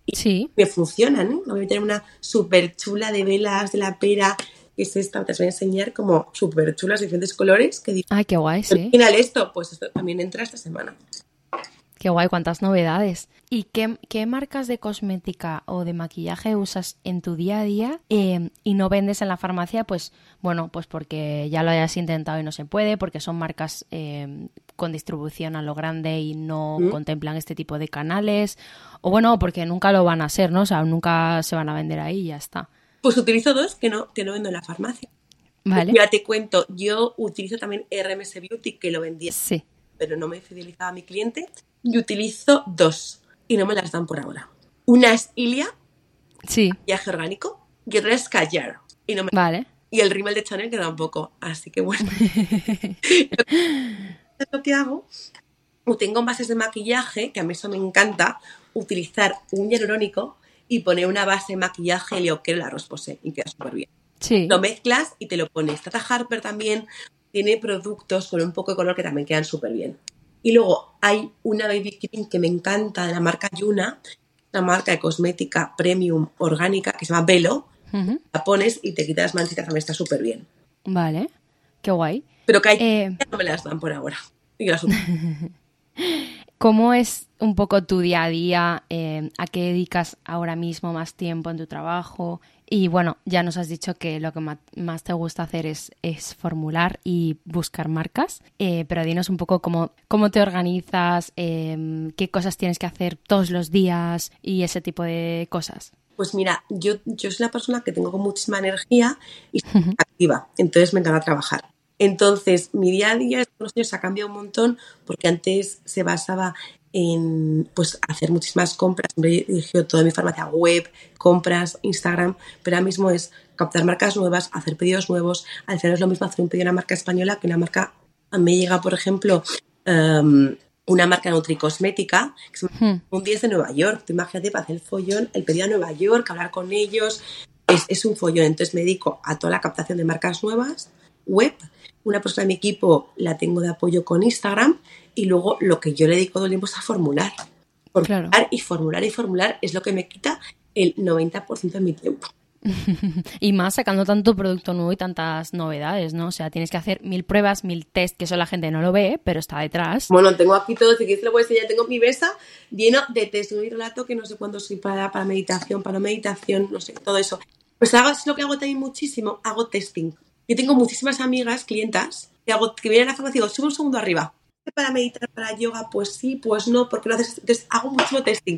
y sí. me funcionan, ¿eh? No voy a meter una súper chula de velas de la pera, que es esta, te voy a enseñar como súper chulas, diferentes colores. Que digo, Ay, qué guay, sí. Al final esto, pues esto también entra esta semana. Qué guay, cuántas novedades. ¿Y qué, qué, marcas de cosmética o de maquillaje usas en tu día a día eh, y no vendes en la farmacia? Pues bueno, pues porque ya lo hayas intentado y no se puede, porque son marcas eh, con distribución a lo grande y no ¿Mm? contemplan este tipo de canales. O bueno, porque nunca lo van a ser, ¿no? O sea, nunca se van a vender ahí y ya está. Pues utilizo dos que no, que no vendo en la farmacia. Vale. Mira, te cuento, yo utilizo también RMS Beauty, que lo vendía, Sí. Pero no me fidelizaba a mi cliente. Y utilizo dos, y no me las dan por ahora. Una es Ilia, Sí, viaje orgánico, y otra es Callar. Y, no me... vale. y el rímel de Chanel queda un poco, así que bueno. lo que hago, tengo bases de maquillaje, que a mí eso me encanta, utilizar un hialurónico y poner una base de maquillaje helioquero la Rosposé y queda súper bien. Sí. Lo mezclas y te lo pones. Tata Harper también tiene productos con un poco de color que también quedan súper bien. Y luego hay una baby cream que me encanta de la marca Yuna, una marca de cosmética premium orgánica que se llama Velo. La pones y te quitas las manchitas, también está súper bien. Vale. Qué guay. Pero que hay Eh, no me las dan por ahora. Y las. ¿Cómo es un poco tu día a día? Eh, ¿A qué dedicas ahora mismo más tiempo en tu trabajo? Y bueno, ya nos has dicho que lo que más te gusta hacer es, es formular y buscar marcas, Eh, pero dinos un poco cómo, cómo te organizas, eh, qué cosas tienes que hacer todos los días y ese tipo de cosas. Pues mira, yo, yo soy una persona que tengo muchísima energía y soy activa, entonces me encanta trabajar. Entonces, mi día a día estos años ha cambiado un montón porque antes se basaba en pues hacer muchísimas compras, siempre dirigido toda mi farmacia web, compras, Instagram, pero ahora mismo es captar marcas nuevas, hacer pedidos nuevos. Al final es lo mismo hacer un pedido a una marca española que una marca. A mí me llega, por ejemplo, em, una marca nutricosmética que se llama Hmm. un 10 de Nueva York. Imagínate para hacer el follón, el pedido a Nueva York, hablar con ellos. Es, es un follón. Entonces me dedico a toda la captación de marcas nuevas, web. Una persona de mi equipo la tengo de apoyo con Instagram. Y luego lo que yo le dedico todo el tiempo es a formular. Formular Claro. y formular y formular es lo que me quita el 90% de mi tiempo. Y más sacando tanto producto nuevo y tantas novedades, ¿no? O sea, tienes que hacer mil pruebas, mil test, que eso la gente no lo ve, pero está detrás. Bueno, tengo aquí todo, si quieres te lo voy a enseñar. Tengo mi mesa lleno de test, un relato que no sé cuándo soy para, para meditación, para no meditación, no sé, todo eso. Pues hago, es lo que hago también muchísimo, hago testing. Yo tengo muchísimas amigas, clientas, que, hago, que vienen a la farmacia y digo, sube un segundo arriba. Para meditar, para yoga, pues sí, pues no, porque lo haces. Entonces hago muchísimo testing.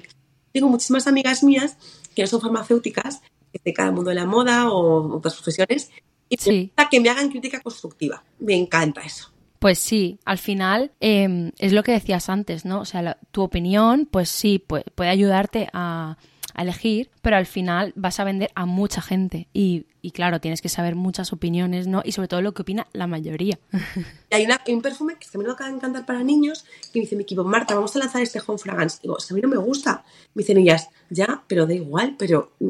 Tengo muchísimas amigas mías que no son farmacéuticas, dedican al mundo de la moda o otras profesiones, y me Sí. gusta que me hagan crítica constructiva. Me encanta eso. Pues sí, al final eh, es lo que decías antes, ¿no? O sea, la- tu opinión, pues sí, puede, puede ayudarte a, a elegir, pero al final vas a vender a mucha gente. Y, y claro, tienes que saber muchas opiniones, ¿no? Y sobre todo lo que opina la mayoría. Hay, hay un perfume que a mí me acaba de encantar para niños que me dice mi equipo, Marta, vamos a lanzar este Home Fragrance. Digo, a mí no me gusta. Me dicen ellas, ya, pero da igual, pero mm,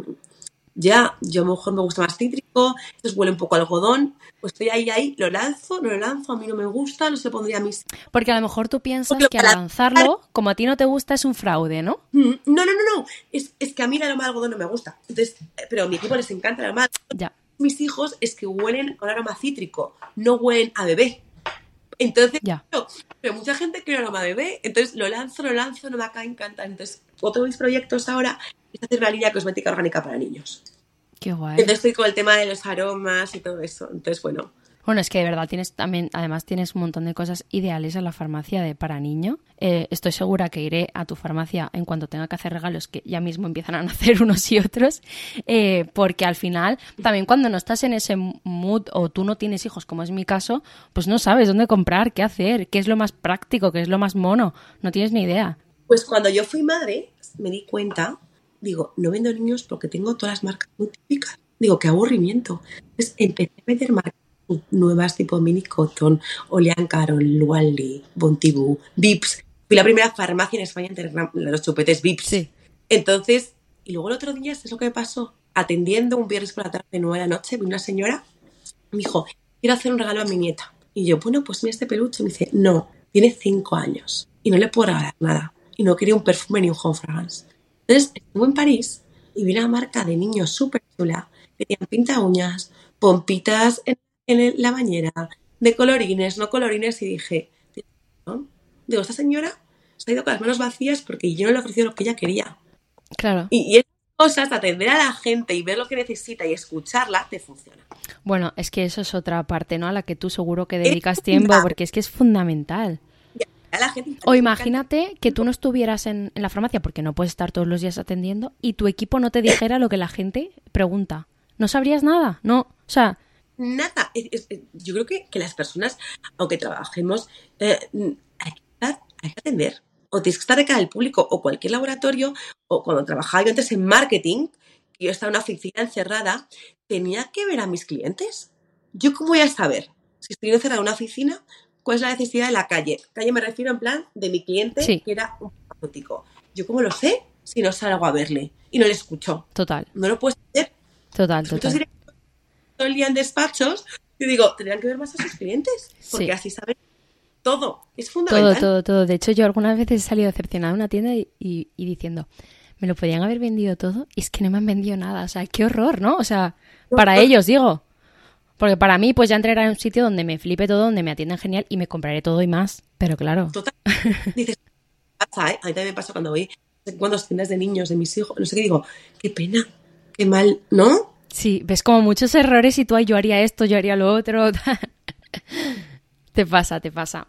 ya, yo a lo mejor me gusta más cítrico, entonces huele un poco a algodón, pues estoy ahí, ahí, lo lanzo, no lo lanzo, a mí no me gusta, no se pondría a mis... Porque a lo mejor tú piensas Porque que al lanzarlo, como a ti no te gusta, es un fraude, ¿no? Mm, No, no, no, no, es, es que a mí el aroma de algodón no me gusta, entonces, eh, pero a mi equipo les encanta el aroma. Ya. Mis hijos es que huelen con aroma cítrico, no huelen a bebé. Entonces, Ya. pero mucha gente quiere aroma a bebé, entonces lo lanzo, lo lanzo, no me acaba de encantar. Entonces, otro de mis proyectos ahora es hacer una línea cosmética orgánica para niños. Qué guay. Entonces estoy con el tema de los aromas y todo eso. Entonces, bueno, Bueno, es que de verdad tienes también, además tienes un montón de cosas ideales en la farmacia de para niño. Eh, estoy segura que iré a tu farmacia en cuanto tenga que hacer regalos, que ya mismo empiezan a nacer unos y otros, eh, porque al final, también cuando no estás en ese mood o tú no tienes hijos, como es mi caso, pues no sabes dónde comprar, qué hacer, qué es lo más práctico, qué es lo más mono, no tienes ni idea. Pues cuando yo fui madre, me di cuenta, digo, no vendo niños porque tengo todas las marcas muy típicas. Digo, qué aburrimiento. Entonces empecé a vender marcas nuevas tipo Mini Cotton, Olean Carol, Wally, Bontibú, Vips. Fui la primera farmacia en España en tener los chupetes Vips. Sí. Entonces, y luego el otro día, ¿sabes lo que me pasó? Atendiendo un viernes por la tarde, nueve de la noche, vi una señora, me dijo, quiero hacer un regalo a mi nieta. Y yo, bueno, pues mira este peluche. Y me dice, no, tiene cinco años y no le puedo regalar nada. Y no quería un perfume ni un home fragrance. Entonces, estuve en París y vi una marca de niños súper chula. que Tenían pinta uñas, pompitas en, en la bañera, de colorines, no colorines. Y dije, ¿no? digo, esta señora se ha ido con las manos vacías porque yo no le he ofrecido lo que ella quería. Claro. Y, y cosas de atender a la gente y ver lo que necesita y escucharla, te funciona. Bueno, es que eso es otra parte, ¿no? A la que tú seguro que Es dedicas tiempo, fundamental. porque es que es fundamental. A la gente O imagínate que tú no estuvieras en, en la farmacia porque no puedes estar todos los días atendiendo y tu equipo no te dijera lo que la gente pregunta. ¿No sabrías nada? No. O sea, Nada. Yo creo que, que las personas, aunque trabajemos, eh, hay, que estar- hay que atender. O tienes que estar de cara al público, o cualquier laboratorio, o cuando trabajaba yo antes en marketing, yo estaba en una oficina encerrada, tenía que ver a mis clientes. ¿Yo cómo voy a saber? Si estoy encerrada en una oficina, ¿cuál es la necesidad de la calle? Calle me refiero en plan de mi cliente, Sí. que era un farmacéutico. ¿Yo cómo lo sé? Si no salgo a verle y no le escucho. total, No lo puedes hacer. total, total. todo el día en despachos y digo, tendrían que ver más a sus clientes, porque Sí. así saben todo. Es Todo, fundamental. todo, todo. De hecho, yo algunas veces he salido decepcionada de una tienda y, y- y diciendo, me lo podían haber vendido todo y es que no me han vendido nada. O sea, qué horror, ¿no? O sea, para ellos, digo. Porque para mí, pues ya entraré en un sitio donde me flipe todo, donde me atiendan genial y me compraré todo y más. Pero claro, Total. Dices, pasa, ¿eh? A mí también me pasa cuando voy cuántas tiendas de niños, de mis hijos, no sé qué digo, qué pena, qué mal, ¿no? Sí, ves como muchos errores y tú, "Ay, yo haría esto, yo haría lo otro. te pasa, te pasa.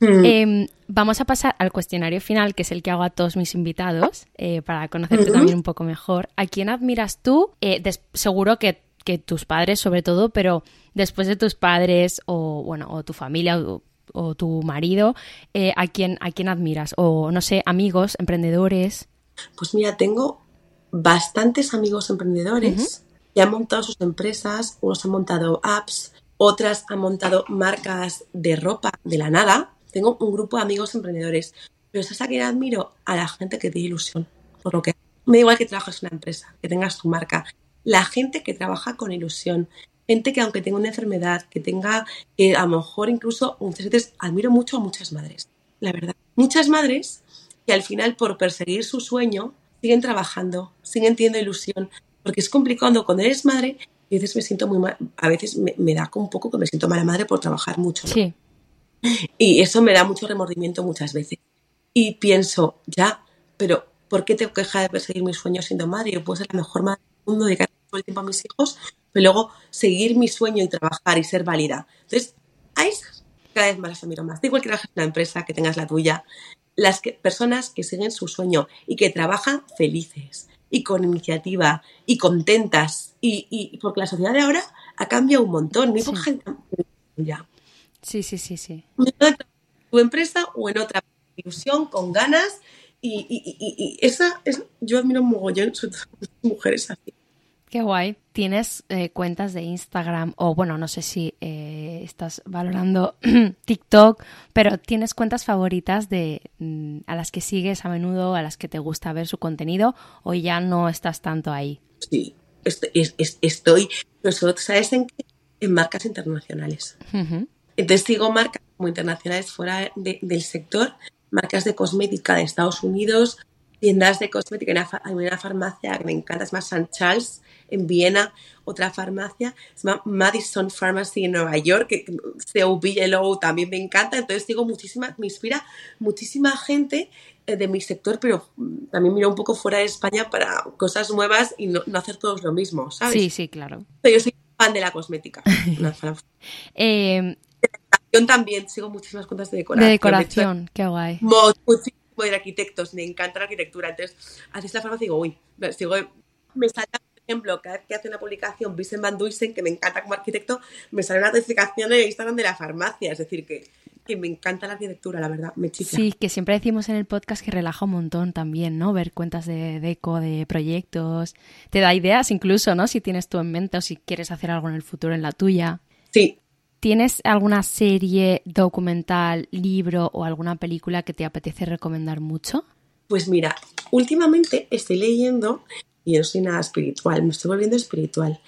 Mm. Em, vamos a pasar al cuestionario final, que es el que hago a todos mis invitados, eh, para conocerte también un poco mejor. ¿A quién admiras tú? Eh, seguro que, que tus padres, sobre todo, pero después de tus padres o, bueno, o tu familia o, o tu marido, eh, ¿a, quién, ¿a quién admiras? O, no sé, amigos, emprendedores. Pues mira, tengo bastantes amigos emprendedores que han montado sus empresas, unos han montado apps, otras han montado marcas de ropa de la nada. Tengo un grupo de amigos emprendedores, pero ¿sabes a quién admiro? A la gente que tiene ilusión por lo que me da igual que trabajes en una empresa, que tengas tu marca. La gente que trabaja con ilusión, gente que aunque tenga una enfermedad, que tenga, que a lo mejor incluso muchas veces admiro mucho a muchas madres, la verdad. Muchas madres que al final por perseguir su sueño siguen trabajando, siguen teniendo ilusión, porque es complicado cuando eres madre, y a veces me siento muy mal, a veces me, me da como un poco que me siento mala madre por trabajar mucho, ¿no? Sí, Y eso me da mucho remordimiento muchas veces. Y pienso, ya, pero ¿por qué tengo que dejar de perseguir mis sueños siendo madre? Yo puedo ser la mejor madre mundo, dedicar todo el tiempo a mis hijos, pero luego seguir mi sueño y trabajar y ser válida. Entonces, esas cada vez más las admiro más. Da igual que trabajes en una empresa, que tengas la tuya, las que, personas que siguen su sueño y que trabajan felices y con iniciativa y contentas. Y, y- porque la sociedad de ahora ha cambiado un montón. Muy poca gente ya sí, sí, sí, sí. en tu empresa o en otra ilusión, con ganas. Y, y- y- y esa es, yo admiro un mogollón, sobre todo mujeres así. Qué guay. ¿Tienes eh, cuentas de Instagram o, bueno, no sé si eh, estás valorando TikTok, pero tienes cuentas favoritas de mm, a las que sigues a menudo, a las que te gusta ver su contenido o ya no estás tanto ahí? Sí, estoy, estoy ¿sabes en qué? En marcas internacionales. Entonces sigo marcas como internacionales fuera del sector, marcas de cosmética de Estados Unidos, tiendas de cosmética. Hay una, farmacia que me encanta, es más St. Charles en Viena, otra farmacia, se llama Madison Pharmacy en Nueva York, que COBLO también me encanta. Entonces digo muchísima, me inspira muchísima gente eh, de mi sector, pero también miro un poco fuera de España para cosas nuevas y no, hacer todos lo mismo, ¿sabes? Sí, sí, claro. Yo soy fan de la cosmética. eh, también sigo muchísimas cuentas de decoración. De decoración, qué guay. Muchísimo de arquitectos, me encanta la arquitectura. Entonces, haces la farmacia y digo, uy, sigo, me salta, por ejemplo, cada vez que hace una publicación Vincent Van Duysen, que me encanta como arquitecto, me sale una notificación en Instagram de la farmacia. Es decir, que, que me encanta la arquitectura, la verdad, me chifla. Sí, que siempre decimos en el podcast que relaja un montón también, ¿no? Ver cuentas de deco, de proyectos, te da ideas incluso, ¿no? Si tienes tú en mente o si quieres hacer algo en el futuro en la tuya. Sí, ¿Tienes alguna serie, documental, libro o alguna película que te apetece recomendar mucho? Pues mira, últimamente estoy leyendo, y yo no soy nada espiritual, me estoy volviendo espiritual.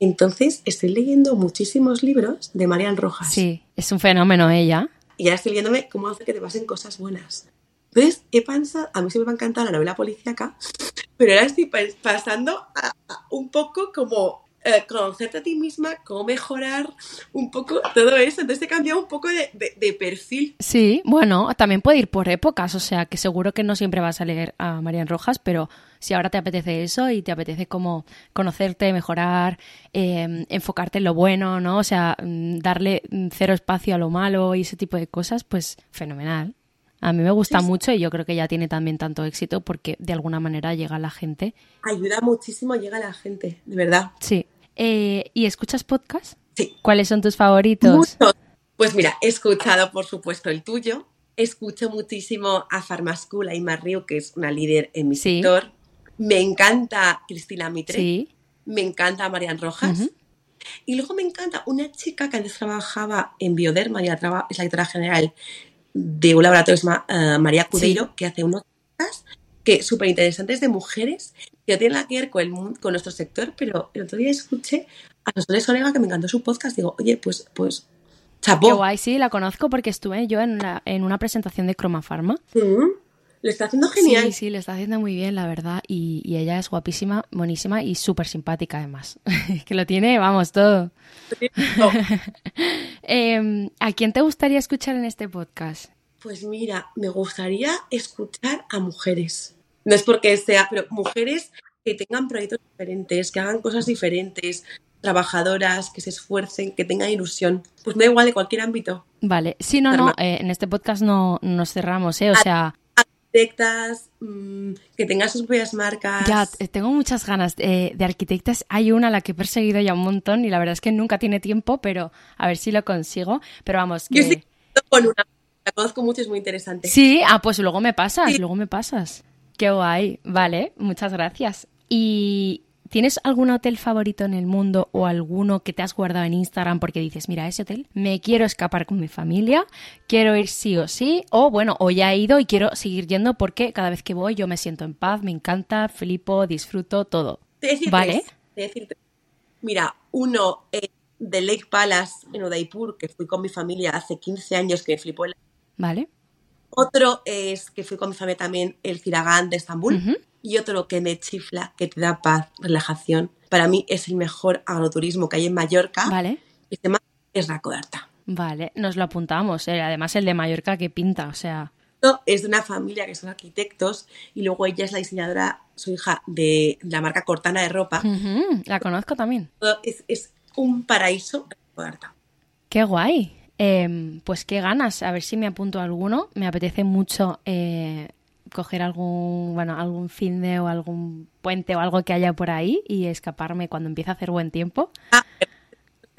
Entonces estoy leyendo muchísimos libros de Marian Rojas. Sí, es un fenómeno ella. Y ya estoy leyéndome cómo hacer que te pasen cosas buenas. Entonces he pensado, a mí siempre me ha encantado la novela policíaca, pero ahora estoy pasando un poco como eh, conocerte a ti misma, cómo mejorar un poco todo eso. Entonces te cambiado un poco de, perfil. Sí, bueno, también puede ir por épocas, o sea, que seguro que no siempre vas a leer a Marian Rojas, pero si ahora te apetece eso y te apetece como conocerte, mejorar, em, enfocarte en lo bueno, ¿no? O sea, mm, darle mm, cero espacio a lo malo y ese tipo de cosas, pues fenomenal. A mí me gusta mucho y yo creo que ya tiene también tanto éxito porque de alguna manera llega a la gente. Ayuda muchísimo, llega a la gente, de verdad. Sí, eh, ¿Y escuchas podcast? Sí. ¿Cuáles son tus favoritos? Pues mira, he escuchado por supuesto el tuyo. Escucho muchísimo a Farmascula y Marrio, que es una líder en mi sector. Me encanta Cristina Mitre. Sí. Me encanta Marian Rojas. Y luego me encanta una chica que antes trabajaba en Bioderma, y es la directora general de un laboratorio, se llama eh, María Cudeiro, que hace unos que súper interesantes de mujeres que tienen que ver con, con nuestro sector, pero el otro día escuché a Soles Olega que me encantó su podcast. Digo, oye, pues, pues, chapó. Qué guay, sí, la conozco porque estuve yo en, en una presentación de Croma Pharma. Mm, lo está haciendo genial. Sí, sí, lo está haciendo muy bien, la verdad. Y, y ella es guapísima, buenísima y súper simpática, además. que lo tiene, vamos, todo. eh, ¿A quién te gustaría escuchar en este podcast? Pues mira, me gustaría escuchar a mujeres no es porque sea, pero mujeres que tengan proyectos diferentes, que hagan cosas diferentes, trabajadoras, que se esfuercen, que tengan ilusión. Pues me da igual de cualquier ámbito. Vale, sí, no, no, eh, en este podcast no nos cerramos, ¿eh? O sea... Arquitectas, mm, que tengan sus propias marcas. Ya, tengo muchas ganas de, arquitectas. Hay una a la que he perseguido ya un montón y la verdad es que nunca tiene tiempo, pero a ver si lo consigo. Pero vamos, que... Yo estoy con una, la conozco mucho, es muy interesante. Sí, ah, pues luego me pasas, luego me pasas. Qué guay, vale, muchas gracias. ¿Y tienes algún hotel favorito en el mundo o alguno que te has guardado en Instagram porque dices, mira, ese hotel, me quiero escapar con mi familia, quiero ir sí o sí, o bueno, o ya he ido y quiero seguir yendo porque cada vez que voy yo me siento en paz, me encanta, flipo, disfruto, todo. ¿Vale? mira, uno de Lake Palace en Udaipur, que fui con mi familia hace 15 años, que flipó. Vale. Otro es que fui con mi familia también el Kiragán de Estambul. Y otro que me chifla, que te da paz, relajación. Para mí es el mejor agroturismo que hay en Mallorca. Vale. Y se llama es Racodarta. Vale, nos lo apuntamos. Eh. Además, el de Mallorca que pinta, o sea. Es de una familia que son arquitectos y luego ella es la diseñadora, su hija, de la marca Cortana de ropa. La conozco también. Es, es un paraíso Racodarta. Qué guay. Em, pues qué ganas, a ver si me apunto a alguno. Me apetece mucho eh, coger algún, bueno, algún fin de o algún puente o algo que haya por ahí y escaparme cuando empiece a hacer buen tiempo. Ah,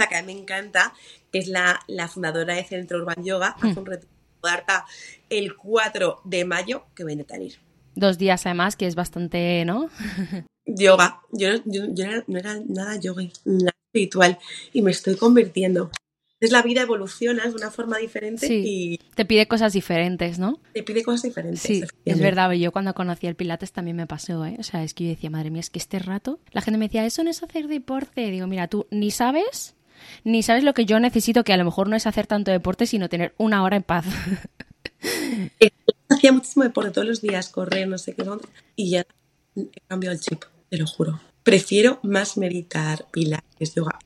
que a mí me encanta, que es la, fundadora de Centro Urban Yoga, hmm. hace un retiro el 4 de mayo que viene a ir. Dos días además, que es bastante, ¿no? yoga. Yo, no era nada yoga, nada espiritual y me estoy convirtiendo. Es la vida evoluciona de una forma diferente Sí. y Te pide cosas diferentes, ¿no? te pide cosas diferentes. Sí, es verdad. Yo cuando conocí el Pilates también me pasó, ¿eh? O sea, es que yo decía, madre mía, es que este rato la gente me decía, eso no es hacer deporte. Digo, mira, tú ni sabes, ni sabes lo que yo necesito, que a lo mejor no es hacer tanto deporte, sino tener una hora en paz. Eh, Hacía muchísimo deporte todos los días, correr, no sé qué, y ya he cambiado el chip, te lo juro. Prefiero más meditar, pilates, yoga.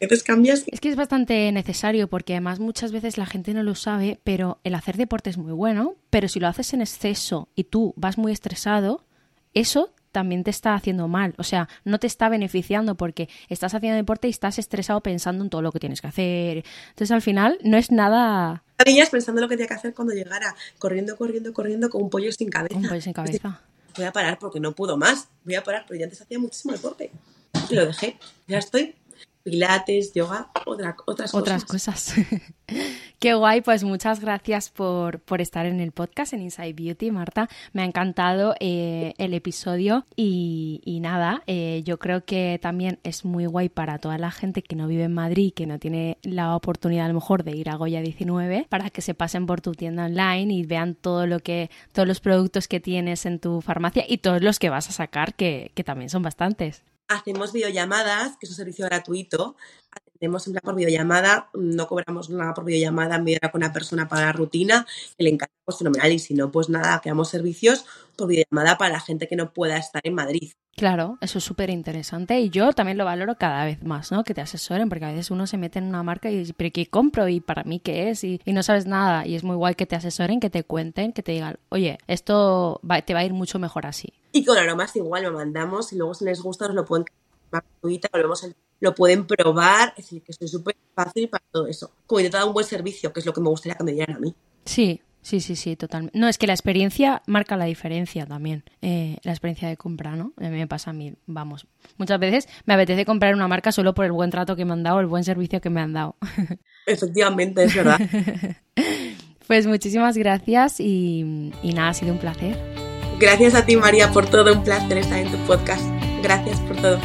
Veces cambias Es que es bastante necesario porque además muchas veces la gente no lo sabe, pero el hacer deporte es muy bueno, pero si lo haces en exceso y tú vas muy estresado, eso también te está haciendo mal, o sea, no te está beneficiando porque estás haciendo deporte y estás estresado pensando en todo lo que tienes que hacer. Entonces al final no es nada niñas pensando lo que tenía que hacer cuando llegara, corriendo, corriendo, corriendo con un pollo sin cabeza. un pollo sin cabeza. Voy a parar porque no puedo más. Voy a parar, pero yo antes hacía muchísimo deporte. Y lo dejé. Ya estoy. Pilates, yoga, otra, otras cosas. Otras cosas. Qué guay, pues muchas gracias por, por estar en el podcast en Inside Beauty, Marta. Me ha encantado eh, el episodio y, y nada, eh, yo creo que también es muy guay para toda la gente que no vive en Madrid, que no tiene la oportunidad a lo mejor de ir a Goya 19, para que se pasen por tu tienda online y vean todo lo que, todos los productos que tienes en tu farmacia y todos los que vas a sacar, que, que también son bastantes. Hacemos videollamadas, que es un servicio gratuito. Atendemos en plan por videollamada, no cobramos nada por videollamada, enviar con una persona para la rutina, que le encanta, pues fenomenal. Y si no, pues nada, creamos servicios por videollamada para la gente que no pueda estar en Madrid. Claro, eso es súper interesante y yo también lo valoro cada vez más, ¿no? Que te asesoren, porque a veces uno se mete en una marca y dice, pero ¿qué compro? ¿Y para mí qué es? Y, no sabes nada. Y es muy guay que te asesoren, que te cuenten, que te digan, oye, esto te va a ir mucho mejor así. Y con aromas igual lo mandamos y luego si les gusta nos lo pueden gratuita, lo, pueden probar, es decir, que estoy súper fácil para todo eso. Como intentar un buen servicio, que es lo que me gustaría que me dieran a mí. Sí, sí, sí, sí, totalmente. No, es que la experiencia marca la diferencia también. eh, la experiencia de compra, ¿no? A mí me pasa a mí, vamos. Muchas veces me apetece comprar una marca solo por el buen trato que me han dado, el buen servicio que me han dado. Efectivamente, es verdad. Pues muchísimas gracias y, y nada, ha sido un placer. Gracias a ti, María, por todo. Un placer estar en tu podcast. Gracias por todo.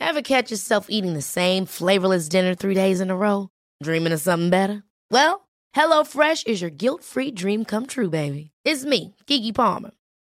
Ever catch yourself eating the same flavorless dinner three days in a row? Dreaming of something better? Well, HelloFresh is your guilt free dream come true, baby. It's me, Kiki Palmer.